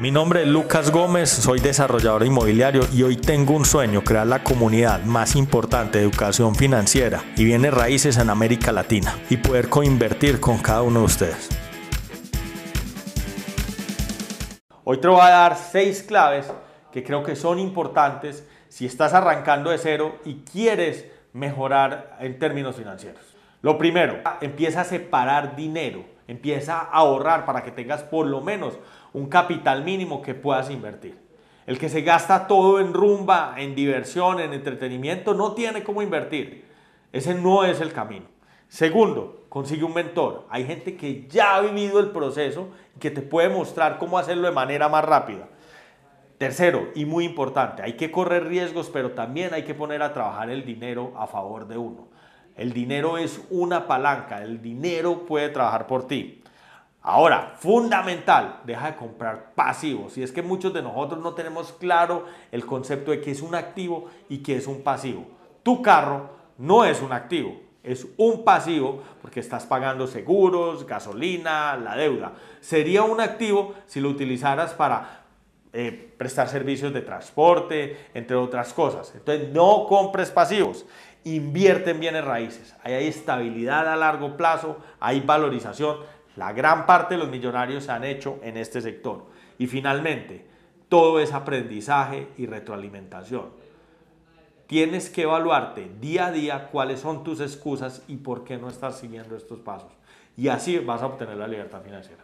Mi nombre es Lucas Gómez, soy desarrollador inmobiliario y hoy tengo un sueño, crear la comunidad más importante de educación financiera y bienes raíces en América Latina y poder coinvertir con cada uno de ustedes. Hoy te voy a dar seis claves que creo que son importantes si estás arrancando de cero y quieres mejorar en términos financieros. Lo primero, empieza a separar dinero, empieza a ahorrar para que tengas por lo menos un capital mínimo que puedas invertir. El que se gasta todo en rumba, en diversión, en entretenimiento, no tiene cómo invertir. Ese no es el camino. Segundo, consigue un mentor. Hay gente que ya ha vivido el proceso y que te puede mostrar cómo hacerlo de manera más rápida. Tercero, y muy importante, hay que correr riesgos, pero también hay que poner a trabajar el dinero a favor de uno. El dinero es una palanca, el dinero puede trabajar por ti. Ahora, fundamental, deja de comprar pasivos. Si es que muchos de nosotros no tenemos claro el concepto de qué es un activo y qué es un pasivo. Tu carro no es un activo, es un pasivo porque estás pagando seguros, gasolina, la deuda. Sería un activo si lo utilizaras para eh, prestar servicios de transporte, entre otras cosas. Entonces, no compres pasivos. Invierte en bienes raíces. Ahí hay estabilidad a largo plazo, hay valorización. La gran parte de los millonarios se han hecho en este sector. Y finalmente, todo es aprendizaje y retroalimentación. Tienes que evaluarte día a día cuáles son tus excusas y por qué no estás siguiendo estos pasos. Y así vas a obtener la libertad financiera.